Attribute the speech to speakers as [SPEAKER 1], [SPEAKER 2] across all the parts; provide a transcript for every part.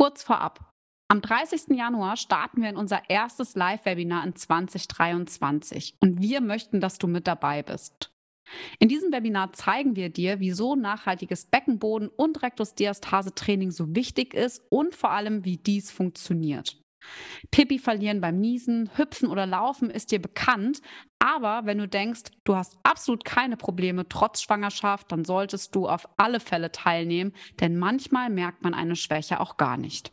[SPEAKER 1] Kurz vorab. Am 30. Januar starten wir in unser erstes Live-Webinar in 2023 und wir möchten, dass du mit dabei bist. In diesem Webinar zeigen wir dir, wieso nachhaltiges Beckenboden- und Rektusdiastase-Training so wichtig ist und vor allem, wie dies funktioniert. Pipi verlieren beim Niesen, Hüpfen oder Laufen ist dir bekannt, aber wenn du denkst, du hast absolut keine Probleme trotz Schwangerschaft, dann solltest du auf alle Fälle teilnehmen, denn manchmal merkt man eine Schwäche auch gar nicht.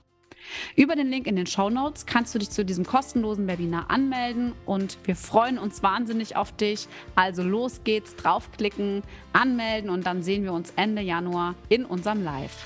[SPEAKER 1] Über den Link in den Show Notes kannst du dich zu diesem kostenlosen Webinar anmelden und wir freuen uns wahnsinnig auf dich. Also los geht's, draufklicken, anmelden und dann sehen wir uns Ende Januar in unserem Live.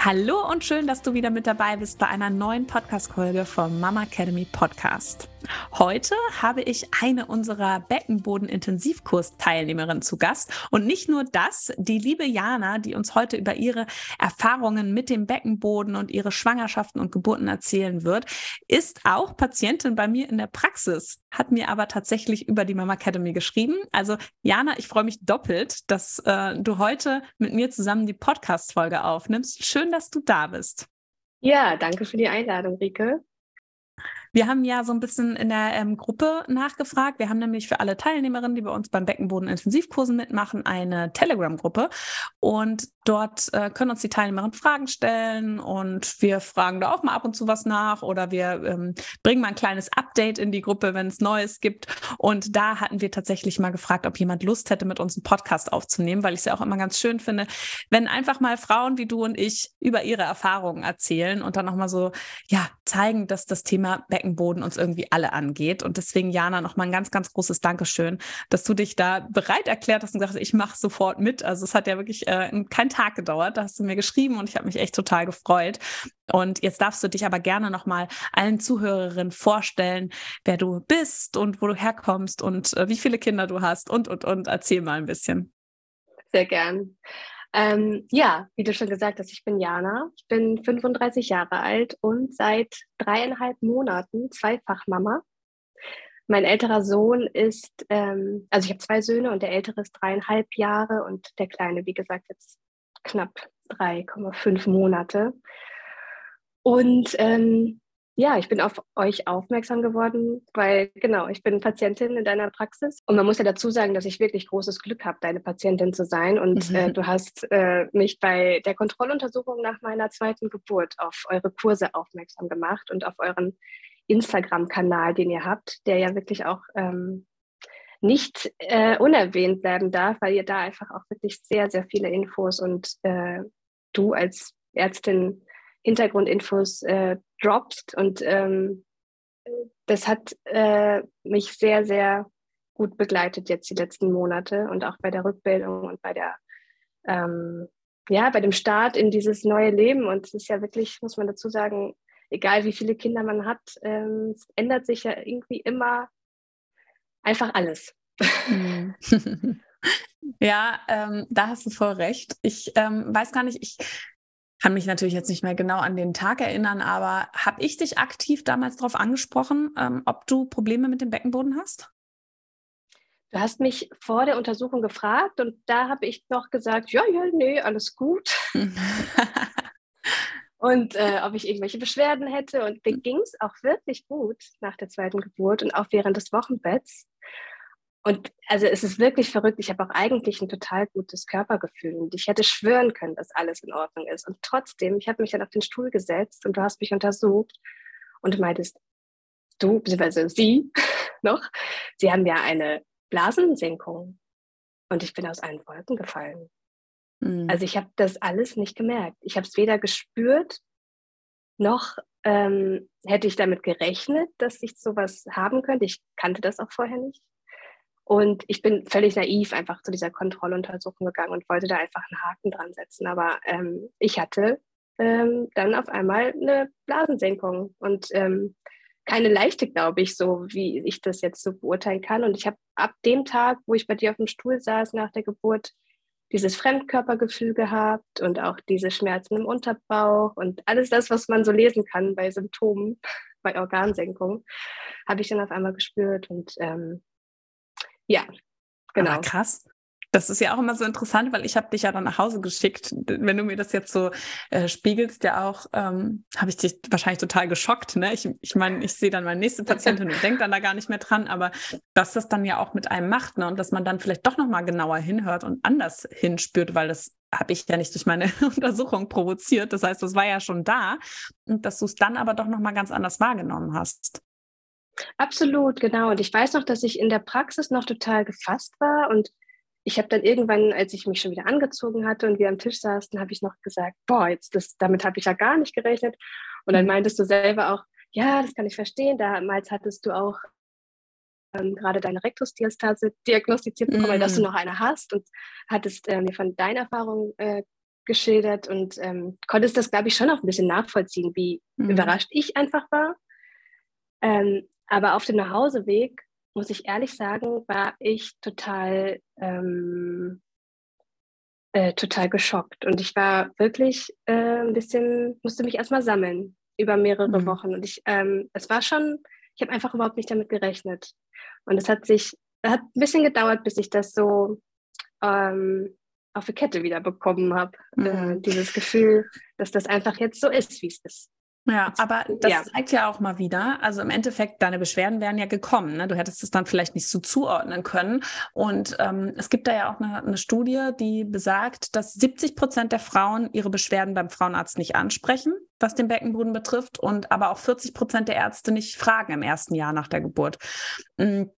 [SPEAKER 2] Hallo und schön, dass du wieder mit dabei bist bei einer neuen Podcast-Folge vom Mama Academy Podcast. Heute habe ich eine unserer Beckenboden-Intensivkurs-Teilnehmerinnen zu Gast. Und nicht nur das, die liebe Jana, die uns heute über ihre Erfahrungen mit dem Beckenboden und ihre Schwangerschaften und Geburten erzählen wird, ist auch Patientin bei mir in der Praxis, hat mir aber tatsächlich über die Mama Academy geschrieben. Also Jana, ich freue mich doppelt, dass äh, du heute mit mir zusammen die Podcast-Folge aufnimmst. Schön, dass du da bist.
[SPEAKER 3] Ja, danke für die Einladung, Rike.
[SPEAKER 2] Wir haben ja so ein bisschen in der ähm, Gruppe nachgefragt. Wir haben nämlich für alle Teilnehmerinnen, die bei uns beim Beckenboden-Intensivkursen mitmachen, eine Telegram-Gruppe. Und dort äh, können uns die Teilnehmerinnen Fragen stellen und wir fragen da auch mal ab und zu was nach oder wir ähm, bringen mal ein kleines Update in die Gruppe, wenn es Neues gibt. Und da hatten wir tatsächlich mal gefragt, ob jemand Lust hätte, mit uns einen Podcast aufzunehmen, weil ich es ja auch immer ganz schön finde, wenn einfach mal Frauen wie du und ich über ihre Erfahrungen erzählen und dann nochmal so, ja, zeigen, dass das Thema Beckenboden Beckenboden uns irgendwie alle angeht. Und deswegen, Jana, nochmal ein ganz, ganz großes Dankeschön, dass du dich da bereit erklärt hast und gesagt hast, ich mache sofort mit. Also es hat ja wirklich äh, keinen Tag gedauert. Da hast du mir geschrieben und ich habe mich echt total gefreut. Und jetzt darfst du dich aber gerne nochmal allen Zuhörerinnen vorstellen, wer du bist und wo du herkommst und äh, wie viele Kinder du hast und, und, und. Erzähl mal ein bisschen.
[SPEAKER 3] Sehr gern. Ähm, ja, wie du schon gesagt hast, ich bin Jana, ich bin 35 Jahre alt und seit dreieinhalb Monaten Zweifachmama. Mein älterer Sohn ist, ähm, also ich habe zwei Söhne und der ältere ist dreieinhalb Jahre und der kleine, wie gesagt, jetzt knapp 3,5 Monate. Und ähm, ja, ich bin auf euch aufmerksam geworden, weil genau, ich bin Patientin in deiner Praxis und man muss ja dazu sagen, dass ich wirklich großes Glück habe, deine Patientin zu sein und mhm. äh, du hast äh, mich bei der Kontrolluntersuchung nach meiner zweiten Geburt auf eure Kurse aufmerksam gemacht und auf euren Instagram-Kanal, den ihr habt, der ja wirklich auch ähm, nicht äh, unerwähnt bleiben darf, weil ihr da einfach auch wirklich sehr, sehr viele Infos und äh, du als Ärztin Hintergrundinfos äh, droppst. Und ähm, das hat äh, mich sehr, sehr gut begleitet jetzt die letzten Monate und auch bei der Rückbildung und bei der ähm, ja, bei dem Start in dieses neue Leben. Und es ist ja wirklich, muss man dazu sagen, egal wie viele Kinder man hat, ähm, es ändert sich ja irgendwie immer einfach alles.
[SPEAKER 2] Mhm. ja, ähm, da hast du voll recht. Ich ähm, weiß gar nicht, ich kann mich natürlich jetzt nicht mehr genau an den Tag erinnern, aber habe ich dich aktiv damals darauf angesprochen, ähm, ob du Probleme mit dem Beckenboden hast?
[SPEAKER 3] Du hast mich vor der Untersuchung gefragt und da habe ich noch gesagt, ja, ja, nee, alles gut. und äh, ob ich irgendwelche Beschwerden hätte. Und mir ging es auch wirklich gut nach der zweiten Geburt und auch während des Wochenbetts. Und also es ist wirklich verrückt. Ich habe auch eigentlich ein total gutes Körpergefühl und ich hätte schwören können, dass alles in Ordnung ist. Und trotzdem, ich habe mich dann auf den Stuhl gesetzt und du hast mich untersucht und du meintest, du, beziehungsweise sie noch, sie haben ja eine Blasensenkung. Und ich bin aus allen Wolken gefallen. Mhm. Also ich habe das alles nicht gemerkt. Ich habe es weder gespürt, noch ähm, hätte ich damit gerechnet, dass ich sowas haben könnte. Ich kannte das auch vorher nicht. Und ich bin völlig naiv einfach zu dieser Kontrolluntersuchung gegangen und wollte da einfach einen Haken dran setzen. Aber ähm, ich hatte ähm, dann auf einmal eine Blasensenkung und ähm, keine leichte, glaube ich, so wie ich das jetzt so beurteilen kann. Und ich habe ab dem Tag, wo ich bei dir auf dem Stuhl saß nach der Geburt, dieses Fremdkörpergefühl gehabt und auch diese Schmerzen im Unterbauch und alles das, was man so lesen kann bei Symptomen, bei Organsenkung, habe ich dann auf einmal gespürt. Und ähm, ja,
[SPEAKER 2] genau. Aber krass. Das ist ja auch immer so interessant, weil ich habe dich ja dann nach Hause geschickt. Wenn du mir das jetzt so äh, spiegelst, ja auch, ähm, habe ich dich wahrscheinlich total geschockt. Ne? Ich, ich meine, ich sehe dann meine nächste Patientin und denke dann da gar nicht mehr dran, aber dass das dann ja auch mit einem macht ne? und dass man dann vielleicht doch nochmal genauer hinhört und anders hinspürt, weil das habe ich ja nicht durch meine Untersuchung provoziert. Das heißt, das war ja schon da und dass du es dann aber doch nochmal ganz anders wahrgenommen hast.
[SPEAKER 3] Absolut, genau. Und ich weiß noch, dass ich in der Praxis noch total gefasst war und ich habe dann irgendwann, als ich mich schon wieder angezogen hatte und wir am Tisch saßen, habe ich noch gesagt, boah, jetzt das, damit habe ich ja gar nicht gerechnet. Und dann mhm. meintest du selber auch, ja, das kann ich verstehen. Damals hattest du auch ähm, gerade deine Rektusdiastase diagnostiziert bekommen, mm. dass du mhm. noch eine hast und hattest äh, mir von deiner Erfahrung äh, geschildert und ähm, konntest das, glaube ich, schon auch ein bisschen nachvollziehen, wie mm. überrascht ich einfach war. Ähm, aber auf dem Nachhauseweg muss ich ehrlich sagen, war ich total, ähm, äh, total geschockt. Und ich war wirklich äh, ein bisschen, musste mich erstmal sammeln über mehrere mhm. Wochen. Und ich, ähm, es war schon, ich habe einfach überhaupt nicht damit gerechnet. Und es hat sich, hat ein bisschen gedauert, bis ich das so ähm, auf die Kette wieder bekommen habe. Äh, mhm. Äh, dieses Gefühl, dass das einfach jetzt so ist, wie es ist.
[SPEAKER 2] Ja, aber das ja. zeigt ja auch mal wieder, also im Endeffekt, deine Beschwerden wären ja gekommen. Ne? Du hättest es dann vielleicht nicht so zuordnen können. Und ähm, es gibt da ja auch eine, eine Studie, die besagt, dass 70 Prozent der Frauen ihre Beschwerden beim Frauenarzt nicht ansprechen, was den Beckenboden betrifft, und aber auch 40 Prozent der Ärzte nicht fragen im ersten Jahr nach der Geburt. Hm,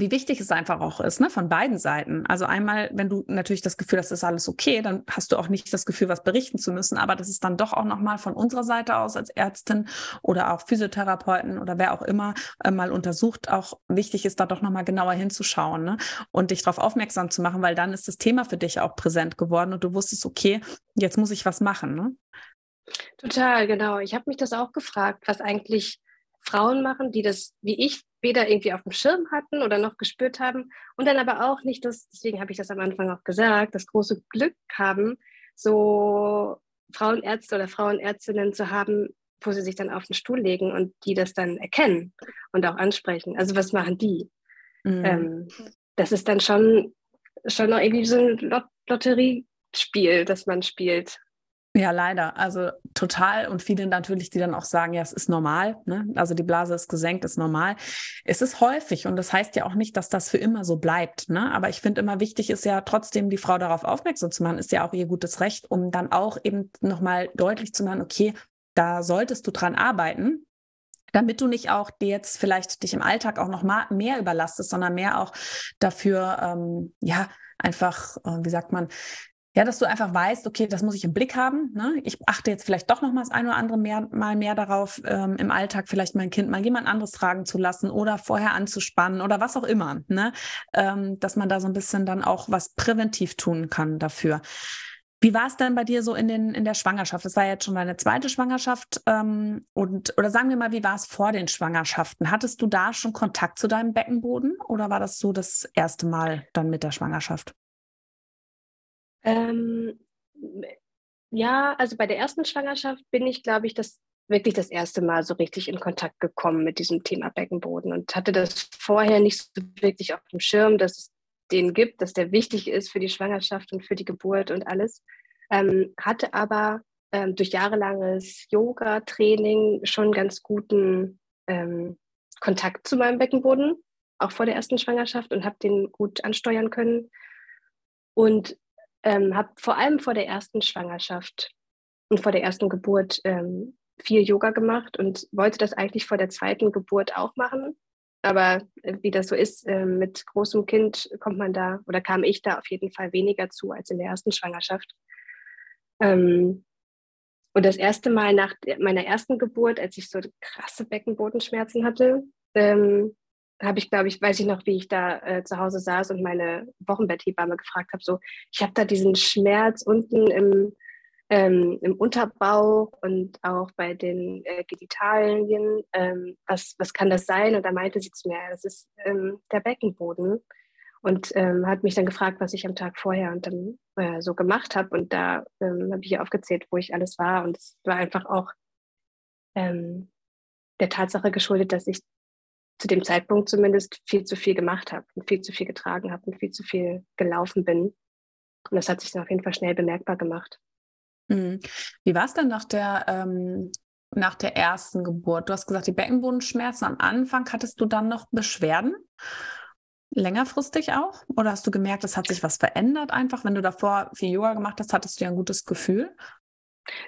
[SPEAKER 2] wie wichtig es einfach auch ist, ne, von beiden Seiten. Also einmal, wenn du natürlich das Gefühl hast, ist alles okay, dann hast du auch nicht das Gefühl, was berichten zu müssen, aber das ist dann doch auch nochmal von unserer Seite aus als Ärztin oder auch Physiotherapeuten oder wer auch immer äh, mal untersucht, auch wichtig ist, da doch nochmal genauer hinzuschauen ne, und dich darauf aufmerksam zu machen, weil dann ist das Thema für dich auch präsent geworden und du wusstest, okay, jetzt muss ich was machen. Ne?
[SPEAKER 3] Total, genau. Ich habe mich das auch gefragt, was eigentlich Frauen machen, die das wie ich weder irgendwie auf dem Schirm hatten oder noch gespürt haben und dann aber auch nicht das, deswegen habe ich das am Anfang auch gesagt, das große Glück haben, so Frauenärzte oder Frauenärztinnen zu haben, wo sie sich dann auf den Stuhl legen und die das dann erkennen und auch ansprechen. Also was machen die? Mhm. Ähm, das ist dann schon, schon noch irgendwie so ein Lot Lotteriespiel, das man spielt.
[SPEAKER 2] Ja, leider. Also total. Und viele natürlich, die dann auch sagen, ja, es ist normal. Ne? Also die Blase ist gesenkt, ist normal. Es ist häufig und das heißt ja auch nicht, dass das für immer so bleibt. Ne? Aber ich finde immer wichtig ist ja trotzdem, die Frau darauf aufmerksam zu machen, ist ja auch ihr gutes Recht, um dann auch eben nochmal deutlich zu machen, okay, da solltest du dran arbeiten damit du nicht auch jetzt vielleicht dich im Alltag auch noch mal mehr überlastest, sondern mehr auch dafür, ähm, ja, einfach, äh, wie sagt man, ja, dass du einfach weißt, okay, das muss ich im Blick haben. Ne? Ich achte jetzt vielleicht doch noch mal das eine oder andere mehr, mal mehr darauf, ähm, im Alltag vielleicht mein Kind mal jemand anderes tragen zu lassen oder vorher anzuspannen oder was auch immer. Ne? Ähm, dass man da so ein bisschen dann auch was präventiv tun kann dafür. Wie war es denn bei dir so in, den, in der Schwangerschaft? Das war jetzt schon deine zweite Schwangerschaft. Ähm, und, oder sagen wir mal, wie war es vor den Schwangerschaften? Hattest du da schon Kontakt zu deinem Beckenboden oder war das so das erste Mal dann mit der Schwangerschaft?
[SPEAKER 3] Ähm, ja, also bei der ersten Schwangerschaft bin ich, glaube ich, das wirklich das erste Mal so richtig in Kontakt gekommen mit diesem Thema Beckenboden und hatte das vorher nicht so wirklich auf dem Schirm, dass es den gibt, dass der wichtig ist für die Schwangerschaft und für die Geburt und alles. Ähm, hatte aber ähm, durch jahrelanges Yoga-Training schon ganz guten ähm, Kontakt zu meinem Beckenboden, auch vor der ersten Schwangerschaft und habe den gut ansteuern können. Und ähm, habe vor allem vor der ersten Schwangerschaft und vor der ersten Geburt ähm, viel Yoga gemacht und wollte das eigentlich vor der zweiten Geburt auch machen. Aber äh, wie das so ist, äh, mit großem Kind kommt man da oder kam ich da auf jeden Fall weniger zu als in der ersten Schwangerschaft. Ähm, und das erste Mal nach meiner ersten Geburt, als ich so krasse Beckenbodenschmerzen hatte, ähm, habe ich, glaube ich, weiß ich noch, wie ich da äh, zu Hause saß und meine Wochenbetthebamme gefragt habe, so, ich habe da diesen Schmerz unten im, ähm, im Unterbauch und auch bei den äh, Genitalien, ähm, was, was kann das sein? Und da meinte sie zu mir, das ist ähm, der Beckenboden und ähm, hat mich dann gefragt, was ich am Tag vorher und dann äh, so gemacht habe und da ähm, habe ich aufgezählt, wo ich alles war und es war einfach auch ähm, der Tatsache geschuldet, dass ich zu dem Zeitpunkt zumindest viel zu viel gemacht habe und viel zu viel getragen habe und viel zu viel gelaufen bin. Und das hat sich dann auf jeden Fall schnell bemerkbar gemacht.
[SPEAKER 2] Mhm. Wie war es denn nach der, ähm, nach der ersten Geburt? Du hast gesagt, die Beckenbodenschmerzen am Anfang. Hattest du dann noch Beschwerden? Längerfristig auch? Oder hast du gemerkt, es hat sich was verändert einfach? Wenn du davor viel Yoga gemacht hast, hattest du ja ein gutes Gefühl?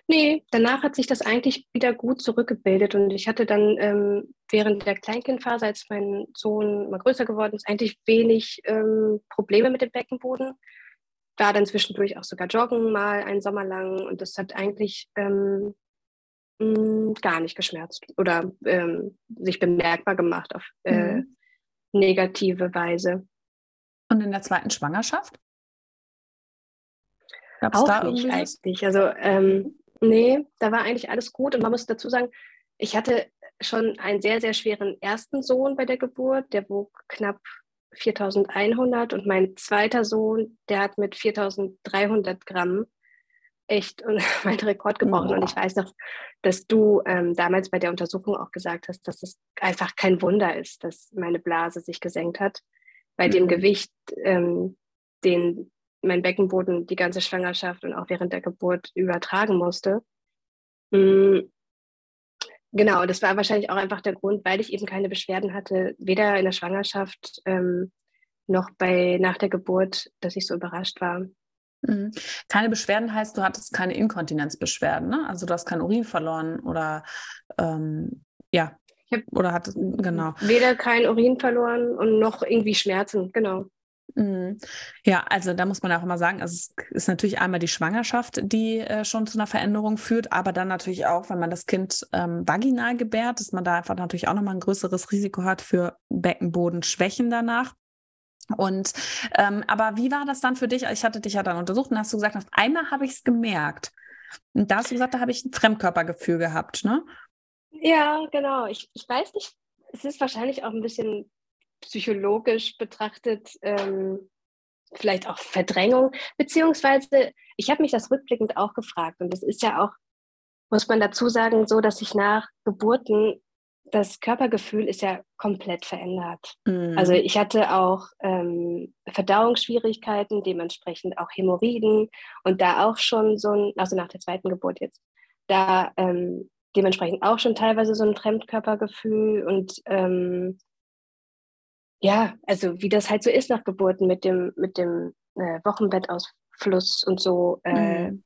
[SPEAKER 3] Nee, danach hat sich das eigentlich wieder gut zurückgebildet und ich hatte dann ähm, während der Kleinkindphase, als mein Sohn mal größer geworden ist, eigentlich wenig ähm, Probleme mit dem Beckenboden. War dann zwischendurch auch sogar joggen mal einen Sommer lang und das hat eigentlich ähm, mh, mm, gar nicht geschmerzt oder ähm, sich bemerkbar gemacht auf äh, mhm. negative Weise.
[SPEAKER 2] Und in der zweiten Schwangerschaft?
[SPEAKER 3] Gab's auch da nicht eigentlich. Also ähm, nee, da war eigentlich alles gut. Und man muss dazu sagen, ich hatte schon einen sehr, sehr schweren ersten Sohn bei der Geburt. Der wog knapp 4100 und mein zweiter Sohn, der hat mit 4300 Gramm echt meinen Rekord gebrochen. Und ich weiß noch, dass du ähm, damals bei der Untersuchung auch gesagt hast, dass es einfach kein Wunder ist, dass meine Blase sich gesenkt hat. Bei mhm. dem Gewicht, ähm, den mein Beckenboden die ganze Schwangerschaft und auch während der Geburt übertragen musste. Mhm. Genau, das war wahrscheinlich auch einfach der Grund, weil ich eben keine Beschwerden hatte, weder in der Schwangerschaft ähm, noch bei nach der Geburt, dass ich so überrascht war.
[SPEAKER 2] Mhm. Keine Beschwerden heißt, du hattest keine Inkontinenzbeschwerden, ne? Also du hast kein Urin verloren oder ähm, ja.
[SPEAKER 3] oder hattest genau. Weder kein Urin verloren und noch irgendwie Schmerzen, genau.
[SPEAKER 2] Mhm. Ja, also da muss man auch immer sagen, also es ist natürlich einmal die Schwangerschaft, die äh, schon zu einer Veränderung führt, aber dann natürlich auch, wenn man das Kind ähm, vaginal gebärt, dass man da einfach natürlich auch nochmal ein größeres Risiko hat für Beckenbodenschwächen danach. Und ähm, aber wie war das dann für dich? Ich hatte dich ja dann untersucht und hast du gesagt, auf einmal habe ich es gemerkt. Und da hast du gesagt, da habe ich ein Fremdkörpergefühl gehabt, ne?
[SPEAKER 3] Ja, genau. Ich, ich weiß nicht, es ist wahrscheinlich auch ein bisschen psychologisch betrachtet ähm, vielleicht auch Verdrängung, beziehungsweise ich habe mich das rückblickend auch gefragt und es ist ja auch, muss man dazu sagen, so, dass sich nach Geburten das Körpergefühl ist ja komplett verändert. Mhm. Also ich hatte auch ähm, Verdauungsschwierigkeiten, dementsprechend auch Hämorrhoiden und da auch schon so ein, also nach der zweiten Geburt jetzt, da ähm, dementsprechend auch schon teilweise so ein Fremdkörpergefühl und ähm, ja, also wie das halt so ist nach Geburten mit dem, mit dem äh, Wochenbettausfluss und so. Äh, mhm.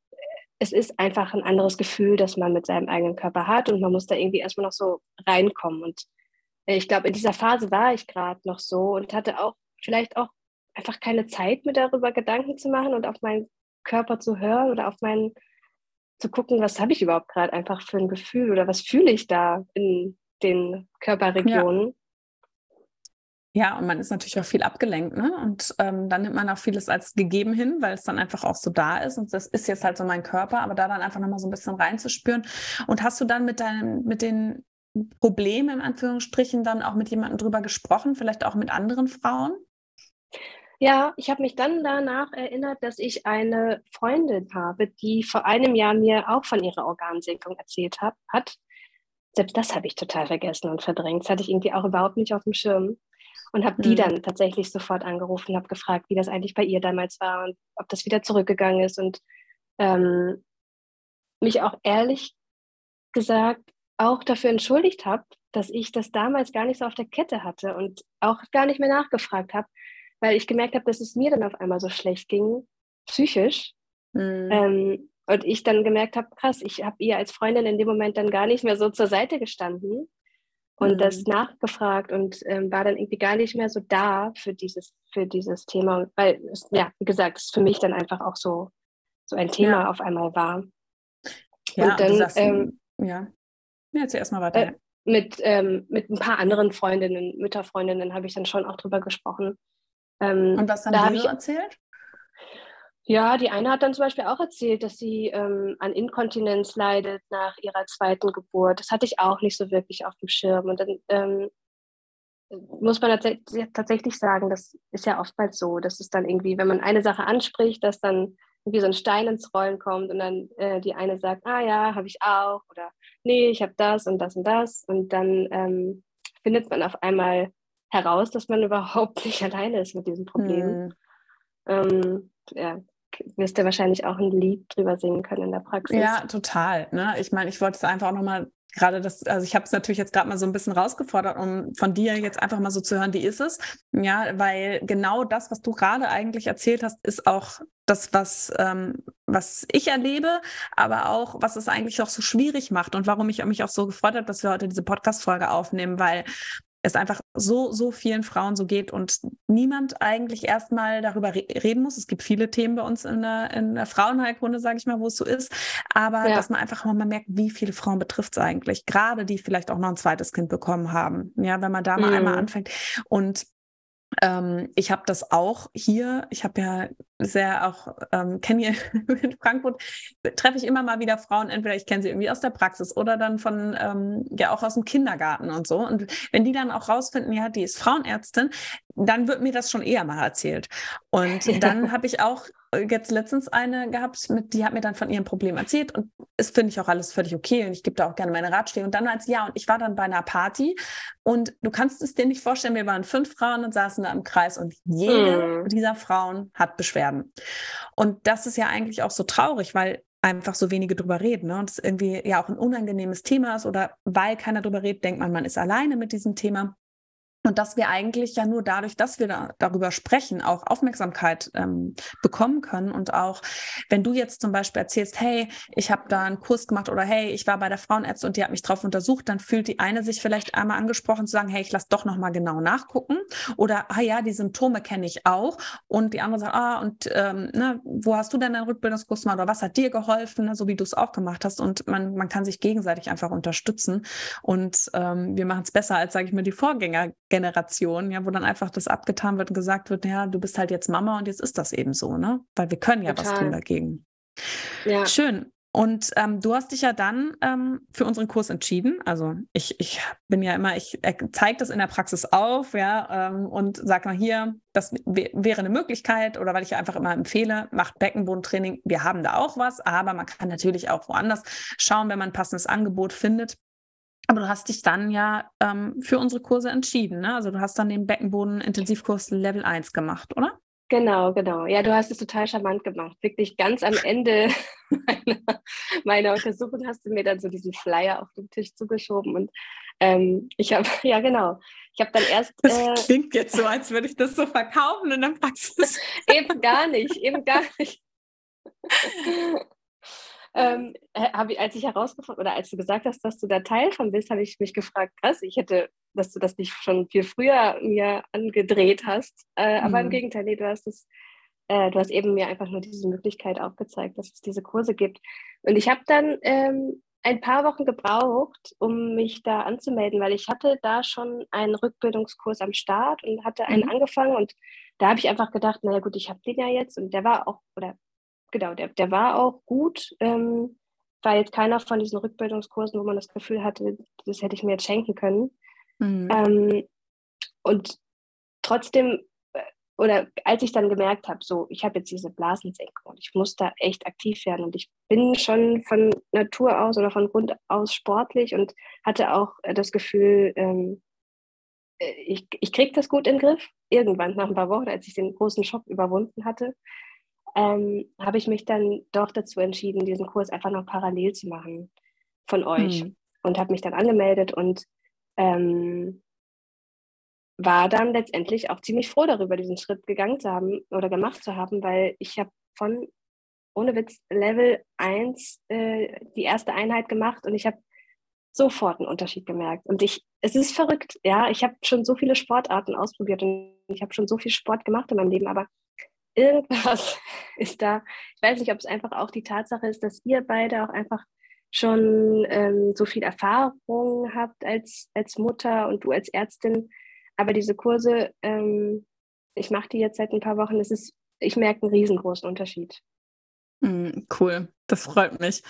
[SPEAKER 3] Es ist einfach ein anderes Gefühl, das man mit seinem eigenen Körper hat und man muss da irgendwie erstmal noch so reinkommen. Und äh, ich glaube, in dieser Phase war ich gerade noch so und hatte auch vielleicht auch einfach keine Zeit, mir darüber Gedanken zu machen und auf meinen Körper zu hören oder auf meinen, zu gucken, was habe ich überhaupt gerade einfach für ein Gefühl oder was fühle ich da in den Körperregionen. Ja.
[SPEAKER 2] Ja, und man ist natürlich auch viel abgelenkt, ne? Und ähm, dann nimmt man auch vieles als gegeben hin, weil es dann einfach auch so da ist. Und das ist jetzt halt so mein Körper, aber da dann einfach nochmal so ein bisschen reinzuspüren. Und hast du dann mit deinem, mit den Problemen, in Anführungsstrichen, dann auch mit jemandem drüber gesprochen, vielleicht auch mit anderen Frauen?
[SPEAKER 3] Ja, ich habe mich dann danach erinnert, dass ich eine Freundin habe, die vor einem Jahr mir auch von ihrer Organsenkung erzählt hat. hat. Selbst das habe ich total vergessen und verdrängt. Das hatte ich irgendwie auch überhaupt nicht auf dem Schirm und habe mhm. die dann tatsächlich sofort angerufen, habe gefragt, wie das eigentlich bei ihr damals war und ob das wieder zurückgegangen ist und ähm, mich auch ehrlich gesagt auch dafür entschuldigt habe, dass ich das damals gar nicht so auf der Kette hatte und auch gar nicht mehr nachgefragt habe, weil ich gemerkt habe, dass es mir dann auf einmal so schlecht ging, psychisch. Mhm. Ähm, und ich dann gemerkt habe, krass, ich habe ihr als Freundin in dem Moment dann gar nicht mehr so zur Seite gestanden und mhm. das nachgefragt und ähm, war dann irgendwie gar nicht mehr so da für dieses, für dieses Thema, weil, es, ja, wie gesagt, es für mich dann einfach auch so, so ein Thema ja. auf einmal war.
[SPEAKER 2] Ja, und dann, sagst, ähm, ja. Ja, erzähl erstmal weiter.
[SPEAKER 3] Äh, mit, ähm, mit ein paar anderen Freundinnen, Mütterfreundinnen habe ich dann schon auch drüber gesprochen.
[SPEAKER 2] Ähm, Und was haben da die so erzählt?
[SPEAKER 3] Ja, die eine hat dann zum Beispiel auch erzählt, dass sie ähm, an Inkontinenz leidet nach ihrer zweiten Geburt. Das hatte ich auch nicht so wirklich auf dem Schirm. Und dann ähm, muss man tatsächlich sagen, das ist ja oftmals so, dass es dann irgendwie, wenn man eine Sache anspricht, dass dann irgendwie so ein Stein ins Rollen kommt und dann äh, die eine sagt, ah ja, habe ich auch oder nee, ich habe das und das und das und dann ähm, findet man auf einmal heraus, dass man überhaupt nicht alleine ist mit diesem Problem. Hm. Ähm, ja, wirst du wahrscheinlich auch ein Lied drüber singen können in der Praxis.
[SPEAKER 2] Ja, total. Ne? Ich meine, ich wollte es einfach auch nochmal gerade das, also ich habe es natürlich jetzt gerade mal so ein bisschen rausgefordert, um von dir jetzt einfach mal so zu hören, wie ist es? Ja, weil genau das, was du gerade eigentlich erzählt hast, ist auch das, was, ähm, was ich erlebe, aber auch, was es eigentlich auch so schwierig macht und warum ich mich auch so gefreut habe, dass wir heute diese Podcast-Folge aufnehmen, weil es einfach so, so vielen Frauen so geht und niemand eigentlich erstmal darüber re reden muss. Es gibt viele Themen bei uns in der, in der Frauenheilkunde, sage ich mal, wo es so ist. Aber ja. dass man einfach mal merkt, wie viele Frauen betrifft es eigentlich. Gerade die vielleicht auch noch ein zweites Kind bekommen haben. Ja, wenn man da mal mhm. einmal anfängt. Und ähm, ich habe das auch hier. Ich habe ja sehr auch, ähm, kenne hier in Frankfurt, treffe ich immer mal wieder Frauen, entweder ich kenne sie irgendwie aus der Praxis oder dann von, ähm, ja auch aus dem Kindergarten und so. Und wenn die dann auch rausfinden, ja, die ist Frauenärztin, dann wird mir das schon eher mal erzählt. Und dann habe ich auch jetzt letztens eine gehabt, mit, die hat mir dann von ihrem Problem erzählt und es finde ich auch alles völlig okay und ich gebe da auch gerne meine Ratschläge. Und dann als ja, und ich war dann bei einer Party und du kannst es dir nicht vorstellen, wir waren fünf Frauen und saßen da im Kreis und jede mm. dieser Frauen hat Beschwerden. Und das ist ja eigentlich auch so traurig, weil einfach so wenige drüber reden. Ne? Und es irgendwie ja auch ein unangenehmes Thema ist oder weil keiner drüber redet, denkt man, man ist alleine mit diesem Thema. Und dass wir eigentlich ja nur dadurch, dass wir da, darüber sprechen, auch Aufmerksamkeit ähm, bekommen können. Und auch, wenn du jetzt zum Beispiel erzählst, hey, ich habe da einen Kurs gemacht oder hey, ich war bei der Frauenärztin und die hat mich drauf untersucht, dann fühlt die eine sich vielleicht einmal angesprochen zu sagen, hey, ich lass doch nochmal genau nachgucken. Oder, ah ja, die Symptome kenne ich auch. Und die andere sagt, ah, und ähm, ne, wo hast du denn deinen Rückbildungskurs gemacht oder was hat dir geholfen, ne, so wie du es auch gemacht hast. Und man, man kann sich gegenseitig einfach unterstützen. Und ähm, wir machen es besser als, sage ich mal, die Vorgänger Generation, ja, wo dann einfach das abgetan wird und gesagt wird, ja, du bist halt jetzt Mama und jetzt ist das eben so, ne? Weil wir können ja Total. was tun dagegen. Ja. Schön. Und ähm, du hast dich ja dann ähm, für unseren Kurs entschieden. Also ich, ich bin ja immer, ich zeige das in der Praxis auf, ja, ähm, und sage mal hier, das wäre eine Möglichkeit oder weil ich einfach immer empfehle, macht Beckenbodentraining. Wir haben da auch was, aber man kann natürlich auch woanders schauen, wenn man ein passendes Angebot findet. Aber du hast dich dann ja ähm, für unsere Kurse entschieden. Ne? Also du hast dann den Beckenboden-Intensivkurs Level 1 gemacht, oder?
[SPEAKER 3] Genau, genau. Ja, du hast es total charmant gemacht. Wirklich ganz am Ende meiner, meiner Untersuchung hast du mir dann so diesen Flyer auf den Tisch zugeschoben und ähm, ich habe, ja genau, ich habe dann erst.
[SPEAKER 2] Das äh, klingt jetzt so, als würde ich das so verkaufen in der Praxis.
[SPEAKER 3] eben gar nicht, eben gar nicht. Ähm, ich, als ich herausgefunden oder als du gesagt hast, dass du da Teil von bist, habe ich mich gefragt, krass, ich hätte, dass du das nicht schon viel früher mir angedreht hast. Äh, mhm. Aber im mhm. Gegenteil, nee, du hast es, äh, du hast eben mir einfach nur diese Möglichkeit aufgezeigt, dass es diese Kurse gibt. Und ich habe dann ähm, ein paar Wochen gebraucht, um mich da anzumelden, weil ich hatte da schon einen Rückbildungskurs am Start und hatte einen mhm. angefangen und da habe ich einfach gedacht, naja gut, ich habe den ja jetzt und der war auch, oder genau, der, der war auch gut. Ähm, war jetzt keiner von diesen Rückbildungskursen, wo man das Gefühl hatte, das hätte ich mir jetzt schenken können. Mhm. Ähm, und trotzdem, äh, oder als ich dann gemerkt habe, so, ich habe jetzt diese Blasensenkung und ich muss da echt aktiv werden und ich bin schon von Natur aus oder von Grund aus sportlich und hatte auch äh, das Gefühl, ähm, äh, ich, ich kriege das gut in den Griff. Irgendwann nach ein paar Wochen, als ich den großen Schock überwunden hatte, ähm, habe ich mich dann doch dazu entschieden, diesen Kurs einfach noch parallel zu machen von euch hm. und habe mich dann angemeldet und ähm, war dann letztendlich auch ziemlich froh darüber, diesen Schritt gegangen zu haben oder gemacht zu haben, weil ich habe von ohne Witz Level 1 äh, die erste Einheit gemacht und ich habe sofort einen Unterschied gemerkt. Und ich, es ist verrückt, ja, ich habe schon so viele Sportarten ausprobiert und ich habe schon so viel Sport gemacht in meinem Leben, aber irgendwas ist da. Ich weiß nicht, ob es einfach auch die Tatsache ist, dass ihr beide auch einfach schon ähm, so viel Erfahrung habt als, als Mutter und du als Ärztin. Aber diese Kurse, ähm, ich mache die jetzt seit ein paar Wochen, es ist, ich merke einen riesengroßen Unterschied.
[SPEAKER 2] Mm, cool, das freut mich.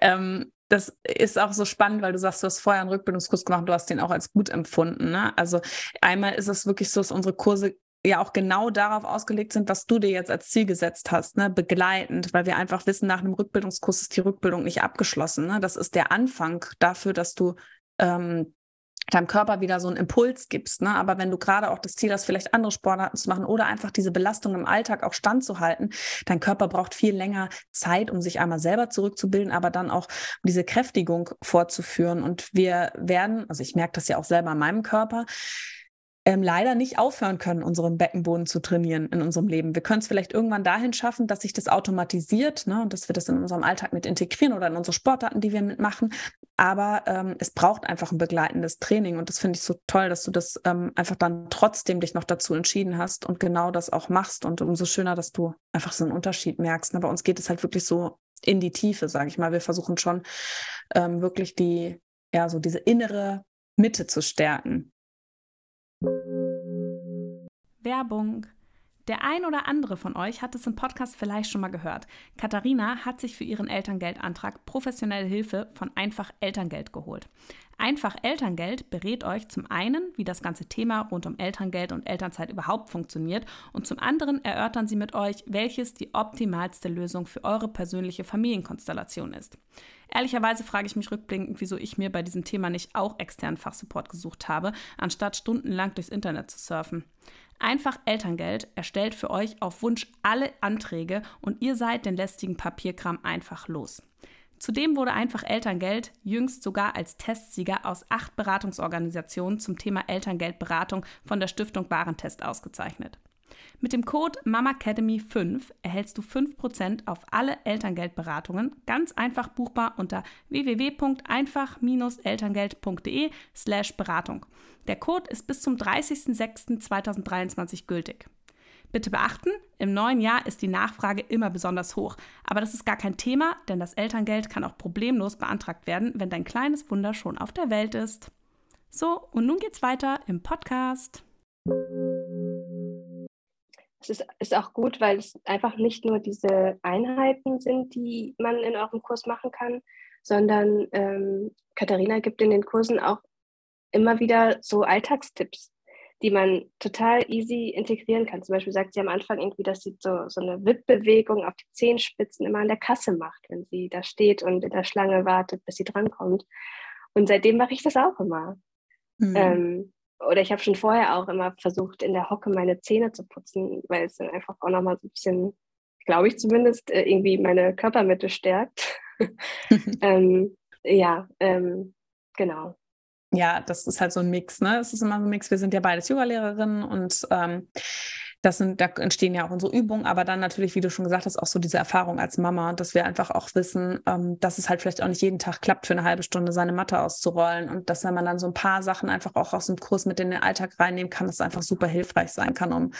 [SPEAKER 2] Ähm, das ist auch so spannend, weil du sagst, du hast vorher einen Rückbildungskurs gemacht, du hast den auch als gut empfunden. Ne? Also einmal ist es wirklich so, dass unsere Kurse ja auch genau darauf ausgelegt sind, was du dir jetzt als Ziel gesetzt hast, ne? begleitend, weil wir einfach wissen, nach einem Rückbildungskurs ist die Rückbildung nicht abgeschlossen. Ne? Das ist der Anfang dafür, dass du ähm, deinem Körper wieder so einen Impuls gibst. Ne? Aber wenn du gerade auch das Ziel hast, vielleicht andere Sportarten zu machen oder einfach diese Belastung im Alltag auch standzuhalten, dein Körper braucht viel länger Zeit, um sich einmal selber zurückzubilden, aber dann auch diese Kräftigung fortzuführen. Und wir werden, also ich merke das ja auch selber in meinem Körper, ähm, leider nicht aufhören können, unseren Beckenboden zu trainieren in unserem Leben. Wir können es vielleicht irgendwann dahin schaffen, dass sich das automatisiert ne, und dass wir das in unserem Alltag mit integrieren oder in unsere Sportarten, die wir mitmachen. Aber ähm, es braucht einfach ein begleitendes Training und das finde ich so toll, dass du das ähm, einfach dann trotzdem dich noch dazu entschieden hast und genau das auch machst. Und umso schöner, dass du einfach so einen Unterschied merkst. Ne? Bei uns geht es halt wirklich so in die Tiefe, sage ich mal. Wir versuchen schon ähm, wirklich die, ja, so diese innere Mitte zu stärken.
[SPEAKER 4] Werbung. Der ein oder andere von euch hat es im Podcast vielleicht schon mal gehört. Katharina hat sich für ihren Elterngeldantrag professionelle Hilfe von Einfach Elterngeld geholt. Einfach Elterngeld berät euch zum einen, wie das ganze Thema rund um Elterngeld und Elternzeit überhaupt funktioniert und zum anderen erörtern sie mit euch, welches die optimalste Lösung für eure persönliche Familienkonstellation ist. Ehrlicherweise frage ich mich rückblickend, wieso ich mir bei diesem Thema nicht auch externen Fachsupport gesucht habe, anstatt stundenlang durchs Internet zu surfen. Einfach Elterngeld erstellt für euch auf Wunsch alle Anträge und ihr seid den lästigen Papierkram einfach los. Zudem wurde einfach Elterngeld jüngst sogar als Testsieger aus acht Beratungsorganisationen zum Thema Elterngeldberatung von der Stiftung Warentest ausgezeichnet. Mit dem Code MAMACADEMY5 erhältst du 5% auf alle Elterngeldberatungen, ganz einfach buchbar unter www.einfach-elterngeld.de slash Beratung. Der Code ist bis zum 30.06.2023 gültig. Bitte beachten, im neuen Jahr ist die Nachfrage immer besonders hoch. Aber das ist gar kein Thema, denn das Elterngeld kann auch problemlos beantragt werden, wenn dein kleines Wunder schon auf der Welt ist. So, und nun geht's weiter im Podcast.
[SPEAKER 3] Es ist, ist auch gut, weil es einfach nicht nur diese Einheiten sind, die man in eurem Kurs machen kann, sondern ähm, Katharina gibt in den Kursen auch immer wieder so Alltagstipps, die man total easy integrieren kann. Zum Beispiel sagt sie am Anfang irgendwie, dass sie so, so eine Wippbewegung auf die Zehenspitzen immer an der Kasse macht, wenn sie da steht und in der Schlange wartet, bis sie drankommt. Und seitdem mache ich das auch immer. Mhm. Ähm, oder ich habe schon vorher auch immer versucht, in der Hocke meine Zähne zu putzen, weil es dann einfach auch nochmal so ein bisschen, glaube ich zumindest, äh, irgendwie meine Körpermitte stärkt. ähm, ja, ähm, genau
[SPEAKER 2] ja, das ist halt so ein Mix, ne? Es ist immer so ein Mix. Wir sind ja beides Yoga-Lehrerinnen und ähm, das sind, da entstehen ja auch unsere Übungen, aber dann natürlich, wie du schon gesagt hast, auch so diese Erfahrung als Mama, dass wir einfach auch wissen, ähm, dass es halt vielleicht auch nicht jeden Tag klappt, für eine halbe Stunde seine Matte auszurollen und dass wenn man dann so ein paar Sachen einfach auch aus dem Kurs mit in den Alltag reinnehmen kann, das einfach super hilfreich sein kann, um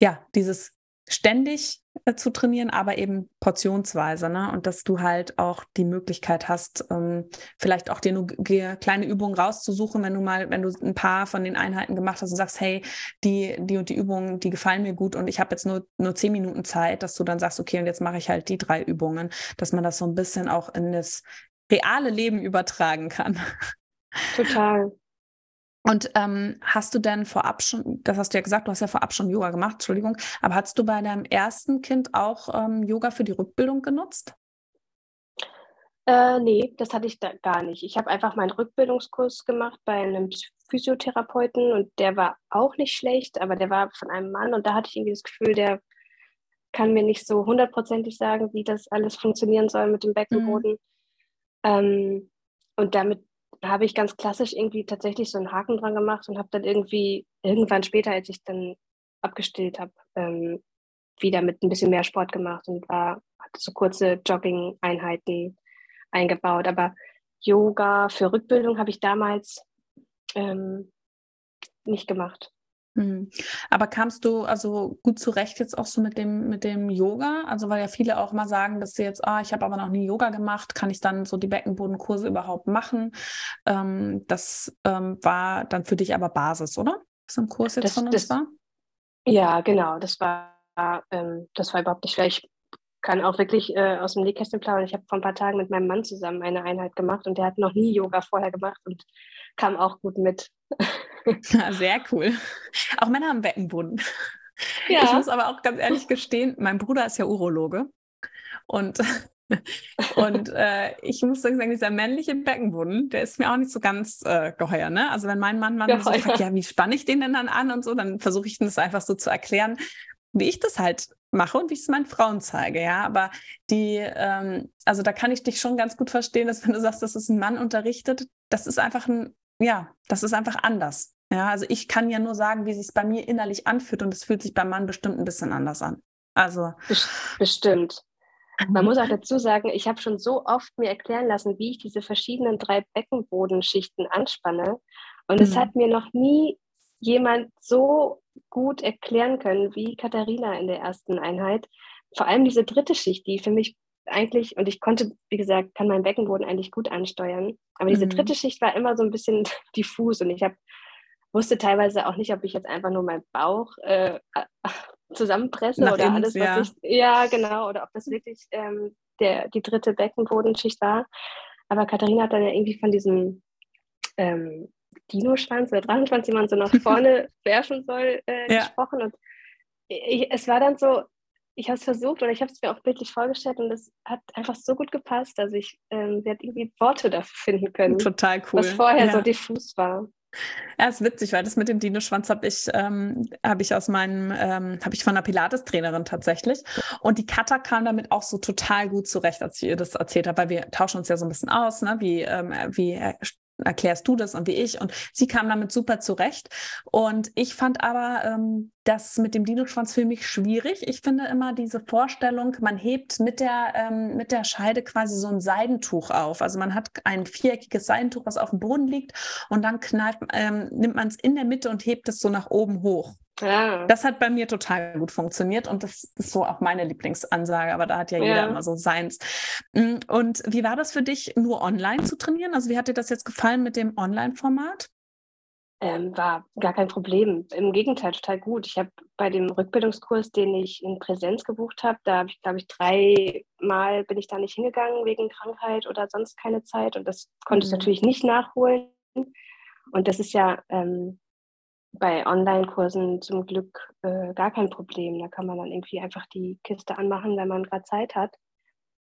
[SPEAKER 2] ja, dieses ständig äh, zu trainieren, aber eben portionsweise. Ne? Und dass du halt auch die Möglichkeit hast, ähm, vielleicht auch dir nur kleine Übungen rauszusuchen, wenn du mal, wenn du ein paar von den Einheiten gemacht hast und sagst, hey, die, die und die Übungen, die gefallen mir gut und ich habe jetzt nur, nur zehn Minuten Zeit, dass du dann sagst, okay, und jetzt mache ich halt die drei Übungen, dass man das so ein bisschen auch in das reale Leben übertragen kann.
[SPEAKER 3] Total.
[SPEAKER 2] Und ähm, hast du denn vorab schon, das hast du ja gesagt, du hast ja vorab schon Yoga gemacht, Entschuldigung, aber hast du bei deinem ersten Kind auch ähm, Yoga für die Rückbildung genutzt?
[SPEAKER 3] Äh, nee, das hatte ich da gar nicht. Ich habe einfach meinen Rückbildungskurs gemacht bei einem Physiotherapeuten und der war auch nicht schlecht, aber der war von einem Mann und da hatte ich irgendwie das Gefühl, der kann mir nicht so hundertprozentig sagen, wie das alles funktionieren soll mit dem Beckenboden. Mhm. Ähm, und damit habe ich ganz klassisch irgendwie tatsächlich so einen Haken dran gemacht und habe dann irgendwie irgendwann später, als ich dann abgestillt habe, ähm, wieder mit ein bisschen mehr Sport gemacht und war, hatte so kurze Jogging-Einheiten eingebaut. Aber Yoga für Rückbildung habe ich damals ähm, nicht gemacht.
[SPEAKER 2] Mhm. Aber kamst du also gut zurecht jetzt auch so mit dem, mit dem Yoga? Also weil ja viele auch mal sagen, dass sie jetzt, ah, ich habe aber noch nie Yoga gemacht, kann ich dann so die Beckenbodenkurse überhaupt machen? Ähm, das ähm, war dann für dich aber Basis, oder? Was im Kurs jetzt das, von uns
[SPEAKER 3] das,
[SPEAKER 2] war?
[SPEAKER 3] Ja, genau. Das war, ähm, das war überhaupt nicht schwer. Ich kann auch wirklich äh, aus dem Nähkästchen plaudern. Ich habe vor ein paar Tagen mit meinem Mann zusammen eine Einheit gemacht und der hat noch nie Yoga vorher gemacht und kam auch gut mit.
[SPEAKER 2] Ja, sehr cool. Auch Männer haben Beckenboden. Ja. Ich muss aber auch ganz ehrlich gestehen, mein Bruder ist ja Urologe und und äh, ich muss sagen, dieser männliche Beckenboden, der ist mir auch nicht so ganz äh, geheuer. Ne? Also wenn mein Mann mal so fragt, ja, wie spanne ich den denn dann an und so, dann versuche ich das einfach so zu erklären, wie ich das halt mache und wie ich es meinen Frauen zeige, ja. Aber die, ähm, also da kann ich dich schon ganz gut verstehen, dass wenn du sagst, das ist ein Mann unterrichtet, das ist einfach ein, ja, das ist einfach anders. Ja, also ich kann ja nur sagen, wie sich es bei mir innerlich anfühlt und es fühlt sich beim Mann bestimmt ein bisschen anders an. Also
[SPEAKER 3] bestimmt. Man muss auch dazu sagen, ich habe schon so oft mir erklären lassen, wie ich diese verschiedenen drei Beckenbodenschichten anspanne. Und mhm. es hat mir noch nie jemand so gut erklären können wie Katharina in der ersten Einheit. Vor allem diese dritte Schicht, die für mich eigentlich, und ich konnte, wie gesagt, kann meinen Beckenboden eigentlich gut ansteuern, aber diese mhm. dritte Schicht war immer so ein bisschen diffus und ich habe wusste teilweise auch nicht, ob ich jetzt einfach nur meinen Bauch äh, zusammenpresse Nach oder innen, alles, was ja. ich. Ja, genau, oder ob das wirklich ähm, der, die dritte Beckenbodenschicht war. Aber Katharina hat dann ja irgendwie von diesem ähm, Dino-Schwanz oder Drachenschwanz, den man so nach vorne werfen soll, äh, ja. gesprochen. Und ich, es war dann so, ich habe es versucht oder ich habe es mir auch bildlich vorgestellt und es hat einfach so gut gepasst, dass ich, ähm, sie hat irgendwie Worte dafür finden können.
[SPEAKER 2] Total cool.
[SPEAKER 3] Was vorher ja. so diffus war.
[SPEAKER 2] Ja, ist witzig, weil das mit dem Dino-Schwanz habe ich, ähm, hab ich aus meinem, ähm, habe ich von einer Pilates-Trainerin tatsächlich. Und die Katha kam damit auch so total gut zurecht, als ich ihr das erzählt habe, weil wir tauschen uns ja so ein bisschen aus, ne? wie, ähm, wie erklärst du das und wie ich. Und sie kam damit super zurecht. Und ich fand aber ähm, das mit dem Dino-Schwanz für mich schwierig. Ich finde immer diese Vorstellung, man hebt mit der, ähm, mit der Scheide quasi so ein Seidentuch auf. Also man hat ein viereckiges Seidentuch, was auf dem Boden liegt und dann kneift, ähm, nimmt man es in der Mitte und hebt es so nach oben hoch. Ja. Das hat bei mir total gut funktioniert und das ist so auch meine Lieblingsansage, aber da hat ja, ja, jeder immer so seins. Mm, und wie war das für dich, nur online zu trainieren? Also wie hat dir das jetzt gefallen mit dem Online-Format?
[SPEAKER 3] Ähm, war gar kein Problem. Im Gegenteil, total gut. Ich habe bei dem Rückbildungskurs, den ich in Präsenz gebucht habe, da habe ich, glaube ich, dreimal bin ich da nicht hingegangen wegen Krankheit oder sonst keine Zeit. Und das konnte mhm. ich natürlich nicht nachholen. Und das ist ja ähm, bei Online-Kursen zum Glück äh, gar kein Problem. Da kann man dann irgendwie einfach die Kiste anmachen, wenn man gerade Zeit hat.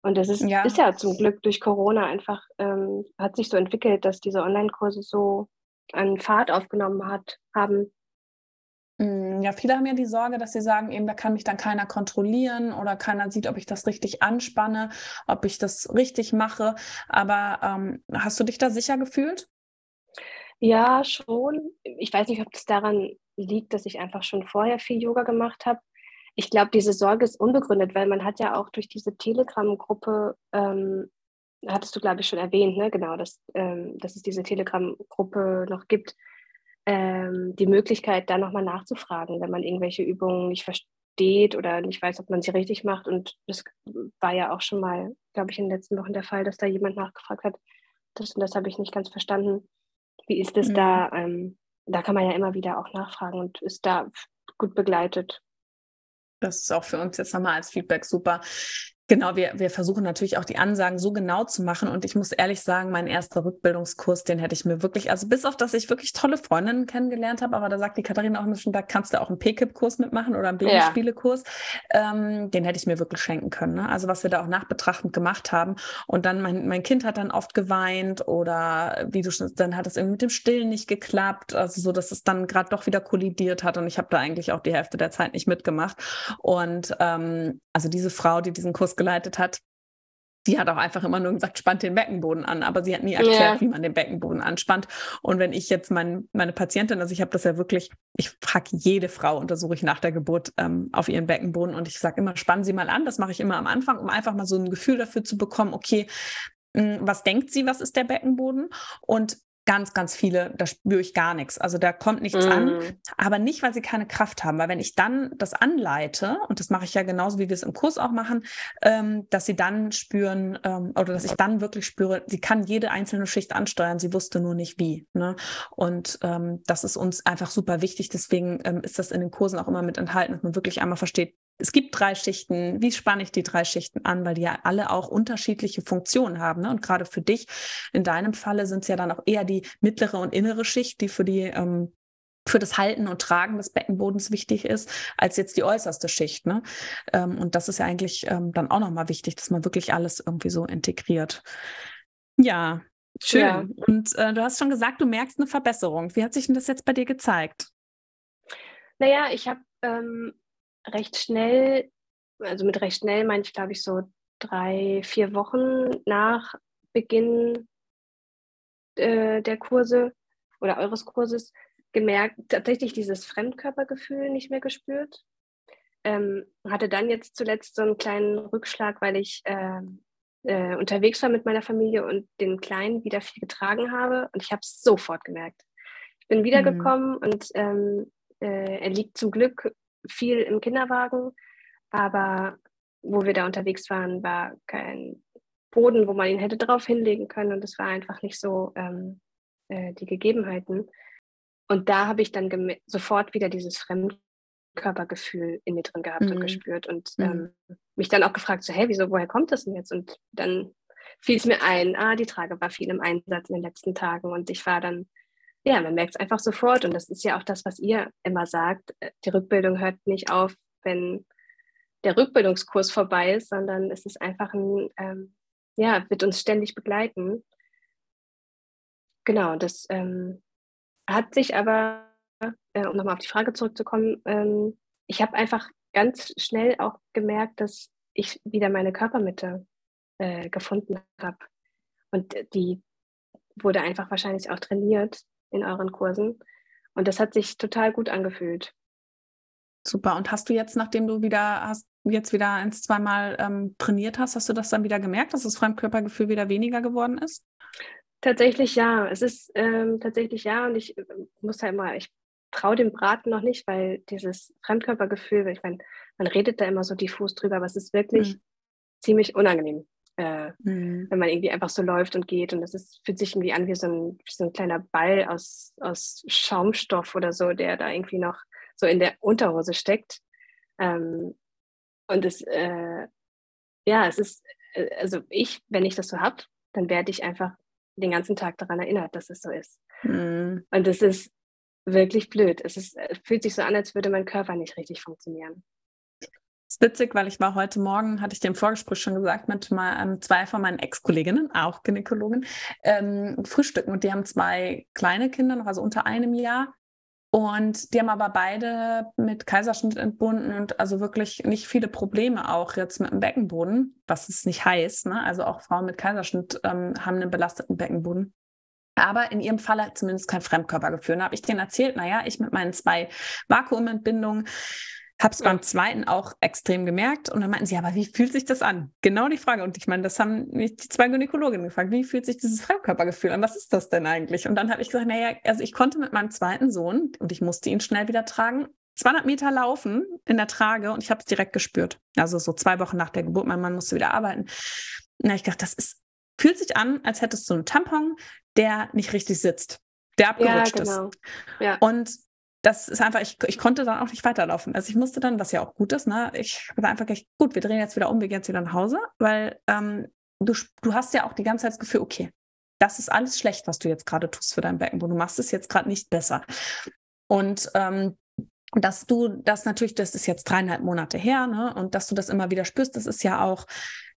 [SPEAKER 3] Und das ist ja. ist ja zum Glück durch Corona einfach, ähm, hat sich so entwickelt, dass diese Online-Kurse so an Fahrt aufgenommen hat, haben.
[SPEAKER 2] Mm, ja, viele haben ja die Sorge, dass sie sagen, eben, da kann mich dann keiner kontrollieren oder keiner sieht, ob ich das richtig anspanne, ob ich das richtig mache. Aber ähm, hast du dich da sicher gefühlt?
[SPEAKER 3] Ja, schon. Ich weiß nicht, ob das daran liegt, dass ich einfach schon vorher viel Yoga gemacht habe. Ich glaube, diese Sorge ist unbegründet, weil man hat ja auch durch diese Telegram-Gruppe, ähm, hattest du, glaube ich, schon erwähnt, ne? genau, dass, ähm, dass es diese Telegram-Gruppe noch gibt, ähm, die Möglichkeit, da nochmal nachzufragen, wenn man irgendwelche Übungen nicht versteht oder nicht weiß, ob man sie richtig macht. Und das war ja auch schon mal, glaube ich, in den letzten Wochen der Fall, dass da jemand nachgefragt hat, das und das habe ich nicht ganz verstanden. Wie ist es mhm. da? Ähm, da kann man ja immer wieder auch nachfragen und ist da gut begleitet.
[SPEAKER 2] Das ist auch für uns jetzt nochmal als Feedback super. Genau, wir, wir versuchen natürlich auch die Ansagen so genau zu machen. Und ich muss ehrlich sagen, mein erster Rückbildungskurs, den hätte ich mir wirklich, also bis auf dass ich wirklich tolle Freundinnen kennengelernt habe, aber da sagt die Katharina auch immer schon, da kannst du auch einen PKIP-Kurs mitmachen oder einen Babyspiele-Kurs. Ja. Ähm, den hätte ich mir wirklich schenken können. Ne? Also was wir da auch nachbetrachtend gemacht haben. Und dann, mein, mein Kind hat dann oft geweint oder wie du schon, dann hat es irgendwie mit dem Stillen nicht geklappt. Also so, dass es dann gerade doch wieder kollidiert hat. Und ich habe da eigentlich auch die Hälfte der Zeit nicht mitgemacht. Und ähm, also diese Frau, die diesen Kurs geleitet hat, die hat auch einfach immer nur gesagt, spannt den Beckenboden an, aber sie hat nie erklärt, yeah. wie man den Beckenboden anspannt. Und wenn ich jetzt mein, meine Patientin, also ich habe das ja wirklich, ich frage jede Frau, untersuche ich nach der Geburt ähm, auf ihren Beckenboden und ich sage immer, spannen Sie mal an. Das mache ich immer am Anfang, um einfach mal so ein Gefühl dafür zu bekommen, okay, hm, was denkt sie, was ist der Beckenboden? Und ganz, ganz viele, da spüre ich gar nichts. Also da kommt nichts mm. an, aber nicht, weil sie keine Kraft haben. Weil wenn ich dann das anleite, und das mache ich ja genauso, wie wir es im Kurs auch machen, ähm, dass sie dann spüren ähm, oder dass ich dann wirklich spüre, sie kann jede einzelne Schicht ansteuern, sie wusste nur nicht wie. Ne? Und ähm, das ist uns einfach super wichtig. Deswegen ähm, ist das in den Kursen auch immer mit enthalten, dass man wirklich einmal versteht, es gibt drei Schichten. Wie spanne ich die drei Schichten an? Weil die ja alle auch unterschiedliche Funktionen haben. Ne? Und gerade für dich, in deinem Falle sind es ja dann auch eher die mittlere und innere Schicht, die für die ähm, für das Halten und Tragen des Beckenbodens wichtig ist, als jetzt die äußerste Schicht. Ne? Ähm, und das ist ja eigentlich ähm, dann auch nochmal wichtig, dass man wirklich alles irgendwie so integriert. Ja, schön. Ja. Und äh, du hast schon gesagt, du merkst eine Verbesserung. Wie hat sich denn das jetzt bei dir gezeigt?
[SPEAKER 3] Naja, ich habe ähm, recht schnell, also mit recht schnell meine ich, glaube ich, so drei, vier Wochen nach Beginn äh, der Kurse oder eures Kurses gemerkt, tatsächlich dieses Fremdkörpergefühl nicht mehr gespürt. Ähm, hatte dann jetzt zuletzt so einen kleinen Rückschlag, weil ich äh, äh, unterwegs war mit meiner Familie und den Kleinen wieder viel getragen habe und ich habe es sofort gemerkt. Ich bin wiedergekommen mhm. und ähm, äh, er liegt zum Glück viel im Kinderwagen, aber wo wir da unterwegs waren, war kein Boden, wo man ihn hätte drauf hinlegen können und es war einfach nicht so ähm, äh, die Gegebenheiten. Und da habe ich dann sofort wieder dieses Fremdkörpergefühl in mir drin gehabt mhm. und gespürt und mhm. ähm, mich dann auch gefragt, so, hey, wieso, woher kommt das denn jetzt? Und dann fiel es mir ein, ah, die Trage war viel im Einsatz in den letzten Tagen und ich war dann ja, man merkt es einfach sofort. Und das ist ja auch das, was ihr immer sagt. Äh, die Rückbildung hört nicht auf, wenn der Rückbildungskurs vorbei ist, sondern es ist einfach ein, ähm, ja, wird uns ständig begleiten. Genau, das ähm, hat sich aber, äh, um nochmal auf die Frage zurückzukommen, ähm, ich habe einfach ganz schnell auch gemerkt, dass ich wieder meine Körpermitte äh, gefunden habe. Und die wurde einfach wahrscheinlich auch trainiert in euren Kursen. Und das hat sich total gut angefühlt.
[SPEAKER 2] Super. Und hast du jetzt, nachdem du wieder hast, jetzt wieder ein, zweimal ähm, trainiert hast, hast du das dann wieder gemerkt, dass das Fremdkörpergefühl wieder weniger geworden ist?
[SPEAKER 3] Tatsächlich ja. Es ist ähm, tatsächlich ja. Und ich äh, muss ja immer, ich traue dem Braten noch nicht, weil dieses Fremdkörpergefühl, ich meine, man redet da immer so diffus drüber, aber es ist wirklich mhm. ziemlich unangenehm äh, mhm. wenn man irgendwie einfach so läuft und geht. Und das ist, fühlt sich irgendwie an wie so ein, wie so ein kleiner Ball aus, aus Schaumstoff oder so, der da irgendwie noch so in der Unterhose steckt. Ähm, und es, äh, ja, es ist, äh, also ich, wenn ich das so habe, dann werde ich einfach den ganzen Tag daran erinnert, dass es so ist. Mhm. Und es ist wirklich blöd. Es, ist, es fühlt sich so an, als würde mein Körper nicht richtig funktionieren
[SPEAKER 2] ist witzig, weil ich war heute Morgen, hatte ich im Vorgespräch schon gesagt, mit mal, ähm, zwei von meinen Ex-Kolleginnen, auch Gynäkologen, ähm, frühstücken. Und die haben zwei kleine Kinder, noch also unter einem Jahr. Und die haben aber beide mit Kaiserschnitt entbunden und also wirklich nicht viele Probleme auch jetzt mit dem Beckenboden, was es nicht heißt. Ne? Also auch Frauen mit Kaiserschnitt ähm, haben einen belasteten Beckenboden. Aber in ihrem Fall zumindest kein Fremdkörpergefühl. Da habe ich denen erzählt, naja, ich mit meinen zwei Vakuumentbindungen habe es ja. beim zweiten auch extrem gemerkt. Und dann meinten sie, aber wie fühlt sich das an? Genau die Frage. Und ich meine, das haben mich die zwei Gynäkologinnen gefragt. Wie fühlt sich dieses Fremdkörpergefühl an? Was ist das denn eigentlich? Und dann habe ich gesagt, naja, also ich konnte mit meinem zweiten Sohn, und ich musste ihn schnell wieder tragen, 200 Meter laufen in der Trage und ich habe es direkt gespürt. Also so zwei Wochen nach der Geburt, mein Mann musste wieder arbeiten. Habe ich gedacht, das ist, fühlt sich an, als hättest du einen Tampon, der nicht richtig sitzt, der abgerutscht ja, genau. ist. Ja. Und das ist einfach, ich, ich konnte dann auch nicht weiterlaufen. Also ich musste dann, was ja auch gut ist, ne, ich habe einfach gedacht, gut, wir drehen jetzt wieder um, wir gehen jetzt wieder nach Hause, weil ähm, du, du hast ja auch die ganze Zeit das Gefühl, okay, das ist alles schlecht, was du jetzt gerade tust für dein Beckenboden. Du machst es jetzt gerade nicht besser. Und ähm, dass du das natürlich, das ist jetzt dreieinhalb Monate her, ne, und dass du das immer wieder spürst, das ist ja auch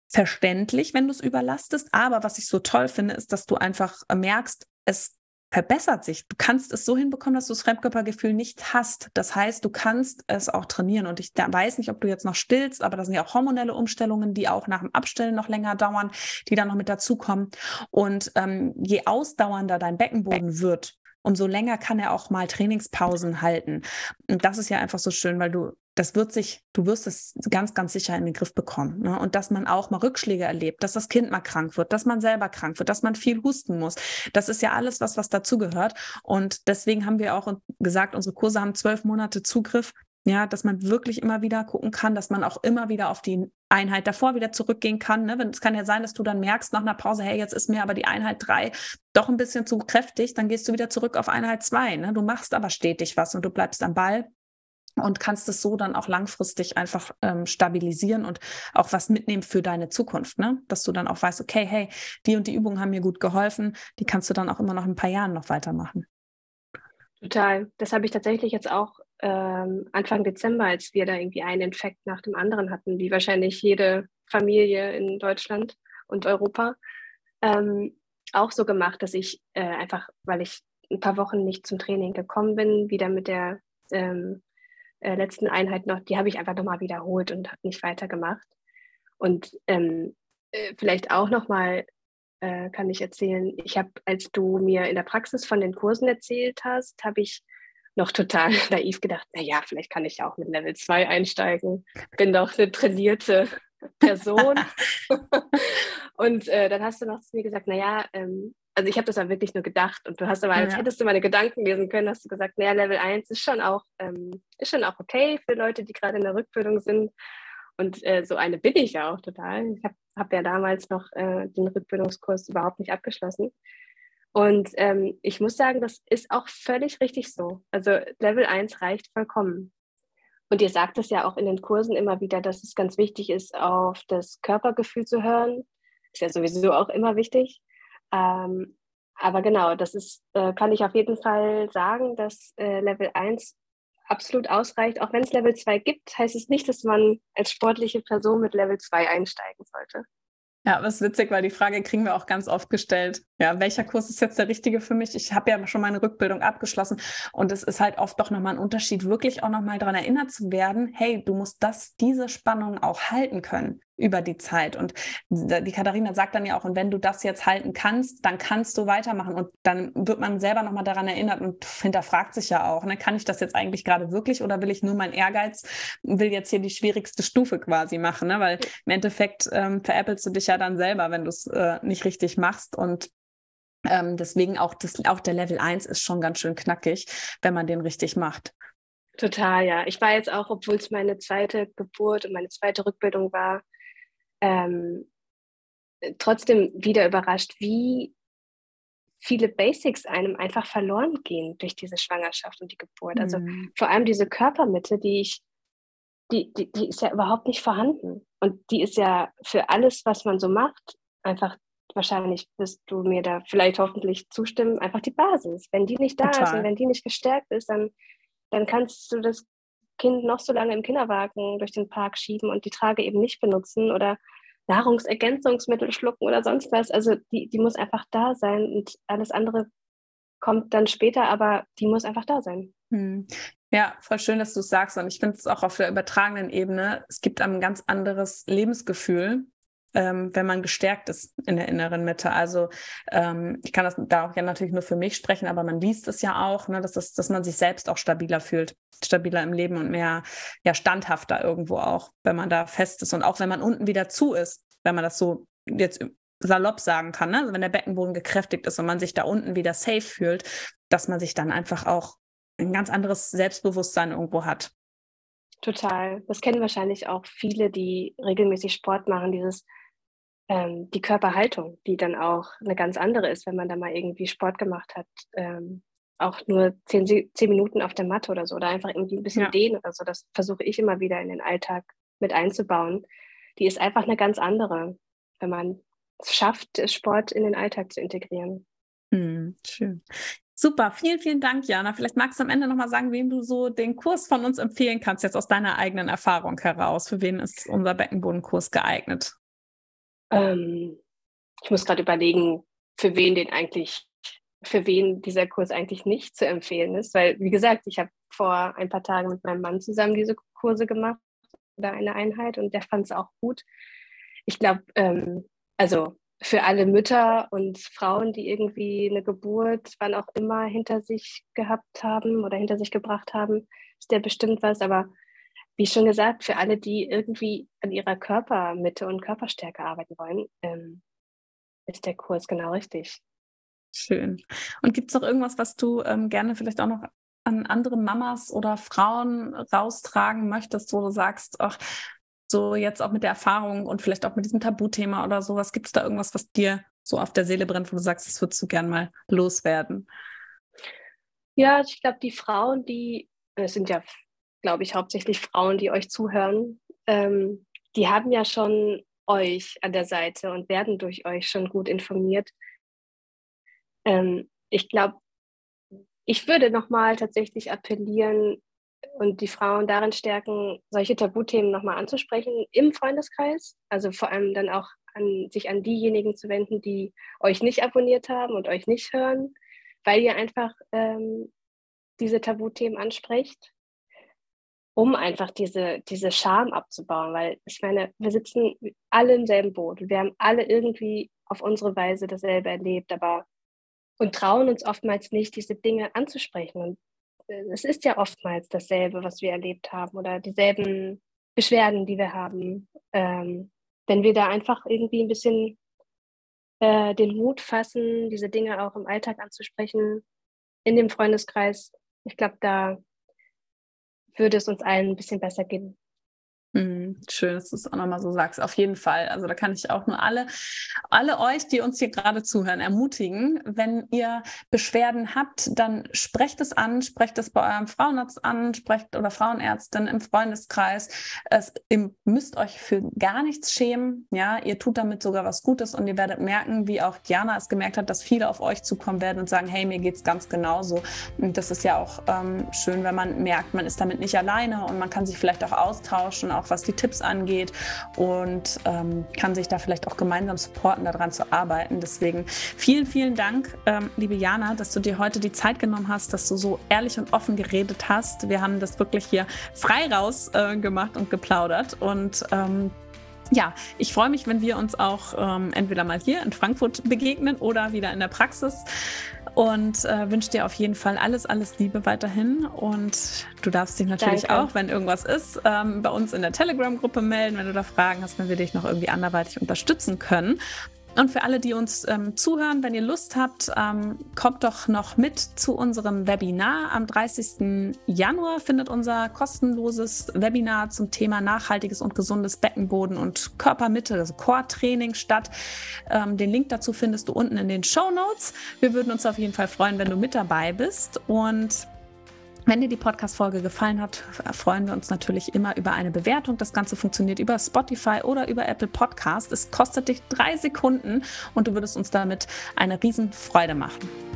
[SPEAKER 2] verständlich, wenn du es überlastest. Aber was ich so toll finde, ist, dass du einfach merkst, es verbessert sich. Du kannst es so hinbekommen, dass du das Fremdkörpergefühl nicht hast. Das heißt, du kannst es auch trainieren. Und ich weiß nicht, ob du jetzt noch stillst, aber das sind ja auch hormonelle Umstellungen, die auch nach dem Abstillen noch länger dauern, die dann noch mit dazukommen. Und ähm, je ausdauernder dein Beckenboden wird, umso länger kann er auch mal Trainingspausen halten. Und das ist ja einfach so schön, weil du, das wird sich, du wirst es ganz, ganz sicher in den Griff bekommen. Ne? Und dass man auch mal Rückschläge erlebt, dass das Kind mal krank wird, dass man selber krank wird, dass man viel husten muss. Das ist ja alles was, was dazugehört. Und deswegen haben wir auch gesagt, unsere Kurse haben zwölf Monate Zugriff ja, dass man wirklich immer wieder gucken kann, dass man auch immer wieder auf die Einheit davor wieder zurückgehen kann. Ne? Es kann ja sein, dass du dann merkst nach einer Pause, hey, jetzt ist mir aber die Einheit drei doch ein bisschen zu kräftig, dann gehst du wieder zurück auf Einheit zwei. Ne? Du machst aber stetig was und du bleibst am Ball und kannst es so dann auch langfristig einfach ähm, stabilisieren und auch was mitnehmen für deine Zukunft, ne? Dass du dann auch weißt, okay, hey, die und die Übungen haben mir gut geholfen, die kannst du dann auch immer noch in ein paar Jahren noch weitermachen.
[SPEAKER 3] Total. Das habe ich tatsächlich jetzt auch ähm, Anfang Dezember, als wir da irgendwie einen Infekt nach dem anderen hatten, wie wahrscheinlich jede Familie in Deutschland und Europa, ähm, auch so gemacht, dass ich äh, einfach, weil ich ein paar Wochen nicht zum Training gekommen bin, wieder mit der ähm, äh, letzten Einheit noch, die habe ich einfach nochmal wiederholt und habe nicht weitergemacht. Und ähm, äh, vielleicht auch nochmal äh, kann ich erzählen, ich habe, als du mir in der Praxis von den Kursen erzählt hast, habe ich noch total naiv gedacht, naja, vielleicht kann ich ja auch mit Level 2 einsteigen. Bin doch eine trainierte Person. und äh, dann hast du noch zu mir gesagt, naja, ähm, also ich habe das ja wirklich nur gedacht und du hast aber, als ja. hättest du meine Gedanken lesen können, hast du gesagt, naja, Level 1 ist schon auch, ähm, ist schon auch okay für Leute, die gerade in der Rückbildung sind. Und äh, so eine bin ich ja auch total. Ich habe hab ja damals noch äh, den Rückbildungskurs überhaupt nicht abgeschlossen. Und ähm, ich muss sagen, das ist auch völlig richtig so. Also Level 1 reicht vollkommen. Und ihr sagt es ja auch in den Kursen immer wieder, dass es ganz wichtig ist, auf das Körpergefühl zu hören. Ist ja sowieso auch immer wichtig. Ähm, aber genau, das ist, äh, kann ich auf jeden Fall sagen, dass äh, Level 1 absolut ausreicht. Auch wenn es Level 2 gibt, heißt es nicht, dass man als sportliche Person mit Level 2 einsteigen sollte.
[SPEAKER 2] Ja, ist witzig, weil die Frage kriegen wir auch ganz oft gestellt. Ja, welcher Kurs ist jetzt der richtige für mich? Ich habe ja schon meine Rückbildung abgeschlossen und es ist halt oft doch nochmal ein Unterschied, wirklich auch nochmal daran erinnert zu werden, hey, du musst das, diese Spannung auch halten können über die Zeit. Und die Katharina sagt dann ja auch, und wenn du das jetzt halten kannst, dann kannst du weitermachen. Und dann wird man selber nochmal daran erinnert und hinterfragt sich ja auch, ne, kann ich das jetzt eigentlich gerade wirklich oder will ich nur mein Ehrgeiz, will jetzt hier die schwierigste Stufe quasi machen? Ne? Weil im Endeffekt ähm, veräppelst du dich ja dann selber, wenn du es äh, nicht richtig machst. Und ähm, deswegen auch, das, auch der Level 1 ist schon ganz schön knackig, wenn man den richtig macht.
[SPEAKER 3] Total, ja. Ich war jetzt auch, obwohl es meine zweite Geburt und meine zweite Rückbildung war, ähm, trotzdem wieder überrascht, wie viele Basics einem einfach verloren gehen durch diese Schwangerschaft und die Geburt. Also mhm. vor allem diese Körpermitte, die ich, die, die, die ist ja überhaupt nicht vorhanden. Und die ist ja für alles, was man so macht, einfach wahrscheinlich wirst du mir da vielleicht hoffentlich zustimmen, einfach die Basis. Wenn die nicht da Total. ist und wenn die nicht gestärkt ist, dann, dann kannst du das Kind noch so lange im Kinderwagen durch den Park schieben und die Trage eben nicht benutzen oder Nahrungsergänzungsmittel schlucken oder sonst was. Also die, die muss einfach da sein und alles andere kommt dann später, aber die muss einfach da sein. Hm.
[SPEAKER 2] Ja, voll schön, dass du es sagst. Und ich finde es auch auf der übertragenen Ebene, es gibt ein ganz anderes Lebensgefühl, ähm, wenn man gestärkt ist in der inneren Mitte. Also ähm, ich kann das da auch ja natürlich nur für mich sprechen, aber man liest es ja auch, ne, dass, das, dass man sich selbst auch stabiler fühlt, stabiler im Leben und mehr ja, standhafter irgendwo auch, wenn man da fest ist und auch wenn man unten wieder zu ist, wenn man das so jetzt salopp sagen kann, ne? also wenn der Beckenboden gekräftigt ist und man sich da unten wieder safe fühlt, dass man sich dann einfach auch ein ganz anderes Selbstbewusstsein irgendwo hat.
[SPEAKER 3] Total. Das kennen wahrscheinlich auch viele, die regelmäßig Sport machen, dieses ähm, die Körperhaltung, die dann auch eine ganz andere ist, wenn man da mal irgendwie Sport gemacht hat. Ähm, auch nur zehn, zehn, Minuten auf der Matte oder so, oder einfach irgendwie ein bisschen ja. dehnen oder so. Das versuche ich immer wieder in den Alltag mit einzubauen. Die ist einfach eine ganz andere, wenn man es schafft, Sport in den Alltag zu integrieren.
[SPEAKER 2] Hm, schön. Super, vielen, vielen Dank, Jana. Vielleicht magst du am Ende nochmal sagen, wem du so den Kurs von uns empfehlen kannst, jetzt aus deiner eigenen Erfahrung heraus. Für wen ist unser Beckenbodenkurs geeignet?
[SPEAKER 3] Ähm, ich muss gerade überlegen, für wen den eigentlich, für wen dieser Kurs eigentlich nicht zu empfehlen ist, weil wie gesagt, ich habe vor ein paar Tagen mit meinem Mann zusammen diese Kurse gemacht oder eine Einheit und der fand es auch gut. Ich glaube, ähm, also für alle Mütter und Frauen, die irgendwie eine Geburt, wann auch immer, hinter sich gehabt haben oder hinter sich gebracht haben, ist der bestimmt was. Aber wie schon gesagt, für alle, die irgendwie an ihrer Körpermitte und Körperstärke arbeiten wollen, ähm, ist der Kurs genau richtig.
[SPEAKER 2] Schön. Und gibt es noch irgendwas, was du ähm, gerne vielleicht auch noch an andere Mamas oder Frauen raustragen möchtest, wo du sagst, ach, so jetzt auch mit der Erfahrung und vielleicht auch mit diesem Tabuthema oder sowas, gibt es da irgendwas, was dir so auf der Seele brennt, wo du sagst, das würdest du gern mal loswerden?
[SPEAKER 3] Ja, ich glaube, die Frauen, die, es sind ja, glaube ich, hauptsächlich Frauen, die euch zuhören, ähm, die haben ja schon euch an der Seite und werden durch euch schon gut informiert. Ähm, ich glaube, ich würde nochmal tatsächlich appellieren und die Frauen darin stärken, solche Tabuthemen nochmal anzusprechen im Freundeskreis. Also vor allem dann auch an, sich an diejenigen zu wenden, die euch nicht abonniert haben und euch nicht hören, weil ihr einfach ähm, diese Tabuthemen ansprecht, um einfach diese, diese Scham abzubauen. Weil ich meine, wir sitzen alle im selben Boot. Wir haben alle irgendwie auf unsere Weise dasselbe erlebt, aber und trauen uns oftmals nicht, diese Dinge anzusprechen. Und äh, es ist ja oftmals dasselbe, was wir erlebt haben oder dieselben Beschwerden, die wir haben. Ähm, wenn wir da einfach irgendwie ein bisschen äh, den Mut fassen, diese Dinge auch im Alltag anzusprechen, in dem Freundeskreis, ich glaube, da würde es uns allen ein bisschen besser gehen.
[SPEAKER 2] Mhm, schön, dass du es auch nochmal so sagst. Auf jeden Fall. Also da kann ich auch nur alle, alle euch, die uns hier gerade zuhören, ermutigen. Wenn ihr Beschwerden habt, dann sprecht es an, sprecht es bei eurem Frauenarzt an, sprecht oder Frauenärztin im Freundeskreis. Es, ihr müsst euch für gar nichts schämen. Ja, ihr tut damit sogar was Gutes und ihr werdet merken, wie auch Diana es gemerkt hat, dass viele auf euch zukommen werden und sagen, hey, mir geht's ganz genauso. Und das ist ja auch ähm, schön, wenn man merkt, man ist damit nicht alleine und man kann sich vielleicht auch austauschen, auch auch was die Tipps angeht und ähm, kann sich da vielleicht auch gemeinsam supporten, daran zu arbeiten. Deswegen vielen, vielen Dank, ähm, liebe Jana, dass du dir heute die Zeit genommen hast, dass du so ehrlich und offen geredet hast. Wir haben das wirklich hier frei raus äh, gemacht und geplaudert und ähm, ja, ich freue mich, wenn wir uns auch ähm, entweder mal hier in Frankfurt begegnen oder wieder in der Praxis und äh, wünsche dir auf jeden Fall alles, alles Liebe weiterhin. Und du darfst dich natürlich Danke. auch, wenn irgendwas ist, ähm, bei uns in der Telegram-Gruppe melden, wenn du da Fragen hast, wenn wir dich noch irgendwie anderweitig unterstützen können. Und für alle, die uns ähm, zuhören, wenn ihr Lust habt, ähm, kommt doch noch mit zu unserem Webinar. Am 30. Januar findet unser kostenloses Webinar zum Thema nachhaltiges und gesundes Beckenboden und Körpermitte, also Core-Training statt. Ähm, den Link dazu findest du unten in den Show Notes. Wir würden uns auf jeden Fall freuen, wenn du mit dabei bist. Und wenn dir die Podcast-Folge gefallen hat, freuen wir uns natürlich immer über eine Bewertung. Das Ganze funktioniert über Spotify oder über Apple Podcast. Es kostet dich drei Sekunden und du würdest uns damit eine Riesenfreude machen.